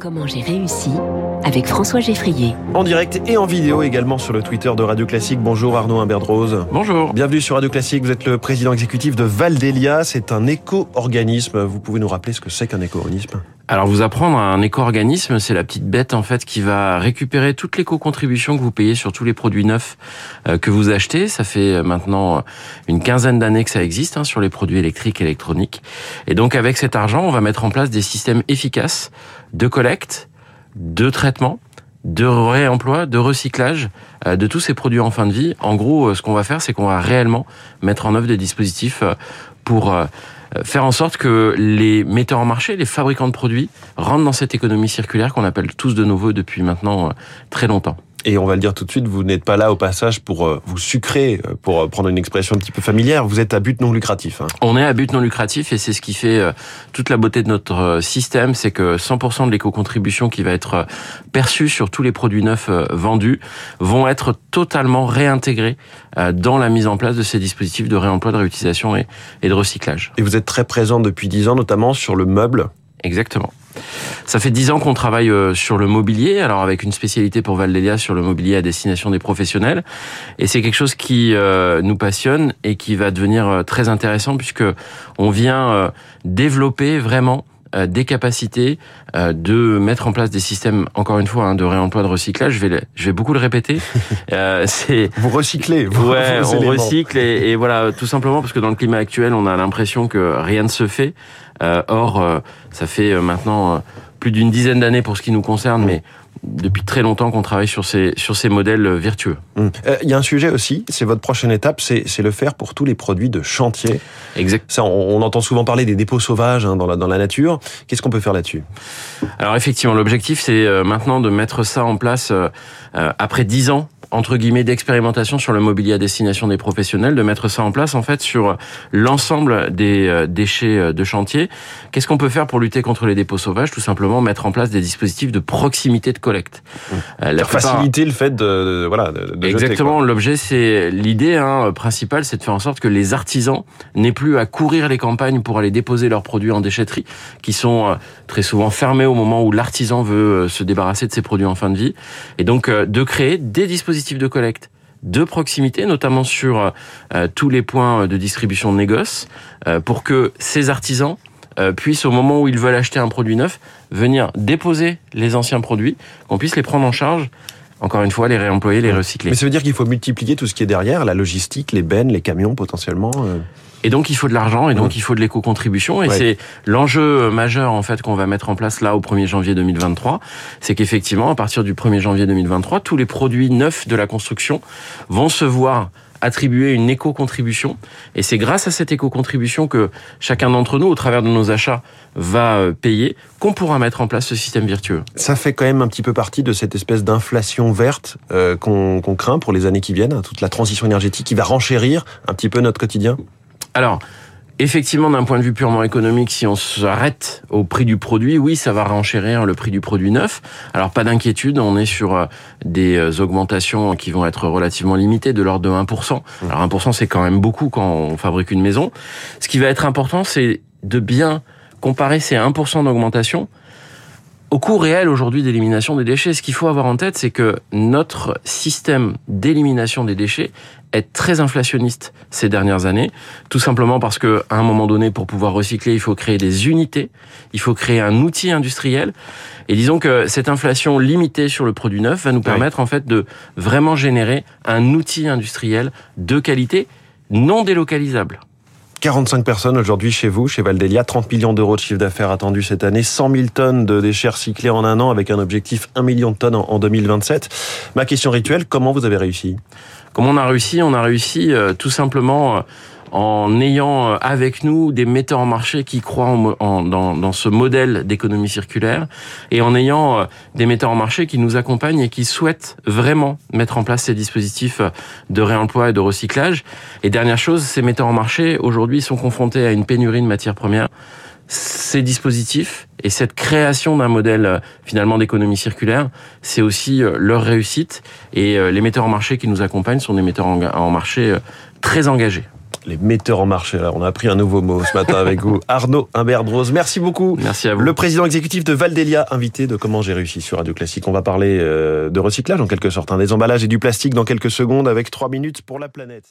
Comment j'ai réussi avec François Geffrier. En direct et en vidéo également sur le Twitter de Radio Classique. Bonjour Arnaud Imberdrose. Bonjour. Bienvenue sur Radio Classique. Vous êtes le président exécutif de Valdelia. C'est un éco-organisme. Vous pouvez nous rappeler ce que c'est qu'un éco-organisme? Alors vous apprendre un éco-organisme, c'est la petite bête en fait qui va récupérer toute l'éco-contribution que vous payez sur tous les produits neufs euh, que vous achetez. Ça fait euh, maintenant une quinzaine d'années que ça existe hein, sur les produits électriques et électroniques. Et donc avec cet argent, on va mettre en place des systèmes efficaces de collecte, de traitement, de réemploi, de recyclage euh, de tous ces produits en fin de vie. En gros, euh, ce qu'on va faire, c'est qu'on va réellement mettre en œuvre des dispositifs euh, pour faire en sorte que les metteurs en marché, les fabricants de produits, rentrent dans cette économie circulaire qu'on appelle tous de nouveau depuis maintenant très longtemps. Et on va le dire tout de suite, vous n'êtes pas là au passage pour euh, vous sucrer, euh, pour euh, prendre une expression un petit peu familière, vous êtes à but non lucratif. Hein. On est à but non lucratif et c'est ce qui fait toute la beauté de notre système, c'est que 100% de l'éco-contribution qui va être perçue sur tous les produits neufs vendus vont être totalement réintégrés dans la mise en place de ces dispositifs de réemploi, de réutilisation et de recyclage. Et vous êtes très présent depuis 10 ans, notamment sur le meuble. Exactement. Ça fait dix ans qu'on travaille euh, sur le mobilier, alors avec une spécialité pour Valdelia sur le mobilier à destination des professionnels. Et c'est quelque chose qui euh, nous passionne et qui va devenir euh, très intéressant puisque on vient développer vraiment des capacités de mettre en place des systèmes, encore une fois, hein, de réemploi, de recyclage. Je vais, je vais beaucoup le répéter. c'est vous recyclez. Vous, ouais, on recycle et, et, voilà, tout simplement parce que dans le climat actuel, on a l'impression que rien ne se fait. or, ça fait maintenant plus d'une dizaine d'années pour ce qui nous concerne, mais depuis très longtemps qu'on travaille sur ces, sur ces modèles vertueux. Hum. Euh, il y a un sujet aussi, c'est votre prochaine étape, c'est le faire pour tous les produits de chantier. Exact. Ça, on, entend souvent parler des dépôts sauvages hein, dans, la, dans la nature. Qu'est-ce qu'on peut faire là-dessus? Alors effectivement, l'objectif c'est euh, maintenant de mettre ça en place euh, après dix ans entre guillemets d'expérimentation sur le mobilier à destination des professionnels, de mettre ça en place en fait sur l'ensemble des euh, déchets euh, de chantier. Qu'est-ce qu'on peut faire pour lutter contre les dépôts sauvages? Tout simplement mettre en place des dispositifs de proximité de collecte. Mmh. Euh, faciliter le fait de, voilà de, exactement. L'objet c'est l'idée hein, principale, c'est de faire en sorte que les artisans n'aient plus à courir les campagnes pour aller déposer leurs produits en déchetterie, qui sont très souvent fermés au moment où l'artisan veut se débarrasser de ses produits en fin de vie, et donc de créer des dispositifs de collecte de proximité, notamment sur euh, tous les points de distribution de négoce, euh, pour que ces artisans euh, puissent, au moment où ils veulent acheter un produit neuf, venir déposer les anciens produits, qu'on puisse les prendre en charge encore une fois, les réemployer, les recycler. Mais ça veut dire qu'il faut multiplier tout ce qui est derrière, la logistique, les bennes, les camions potentiellement et donc il faut de l'argent et donc il faut de l'éco-contribution. Et c'est l'enjeu majeur en fait qu'on va mettre en place là au 1er janvier 2023, c'est qu'effectivement à partir du 1er janvier 2023, tous les produits neufs de la construction vont se voir attribuer une éco-contribution. Et c'est grâce à cette éco-contribution que chacun d'entre nous au travers de nos achats va euh, payer qu'on pourra mettre en place ce système vertueux. Ça fait quand même un petit peu partie de cette espèce d'inflation verte euh, qu'on craint pour les années qui viennent, hein, toute la transition énergétique qui va renchérir un petit peu notre quotidien. Alors, Effectivement, d'un point de vue purement économique, si on s'arrête au prix du produit, oui, ça va renchérir le prix du produit neuf. Alors, pas d'inquiétude, on est sur euh, des euh, augmentations qui vont être relativement limitées, de l'ordre de 1%. Mmh. Alors, 1%, c'est quand même beaucoup quand on fabrique une maison. Ce qui va être important, c'est de bien comparer ces 1% d'augmentation au coût réel aujourd'hui d'élimination des déchets. Ce qu'il faut avoir en tête, c'est que notre système d'élimination des déchets est très inflationniste ces dernières années, tout simplement parce que à un moment donné, pour pouvoir recycler, il faut créer des unités, il faut créer un outil industriel. Et disons que cette inflation limitée sur le produit neuf va nous permettre en fait de vraiment générer un outil industriel de qualité non délocalisable. 45 personnes aujourd'hui chez vous, chez Valdelia, 30 millions d'euros de chiffre d'affaires attendus cette année, 100 000 tonnes de déchets recyclés en un an avec un objectif 1 million de tonnes en 2027. Ma question rituelle, comment vous avez réussi? Comment on a réussi? On a réussi euh, tout simplement euh, en ayant euh, avec nous des metteurs en marché qui croient en, dans, dans, ce modèle d'économie circulaire et en ayant des metteurs en marché qui nous accompagnent et qui souhaitent vraiment mettre en place ces dispositifs de réemploi et de recyclage. Et dernière chose, ces metteurs en marché aujourd'hui sont confrontés à une pénurie de matières premières ces dispositifs et cette création d'un modèle euh, finalement d'économie circulaire, c'est aussi euh, leur réussite. Et euh, les metteurs en marché qui nous accompagnent sont des metteurs en marché très engagés. Les metteurs en marché, là, on a appris un nouveau mot ce matin avec vous. Arnaud Imbert-Rose, merci beaucoup. Merci à vous. Le président exécutif de Valdelia, invité de Comment j'ai réussi sur Radio Classique. On va parler euh, de recyclage en quelque sorte, hein, des emballages et du plastique dans quelques secondes avec trois minutes pour la planète.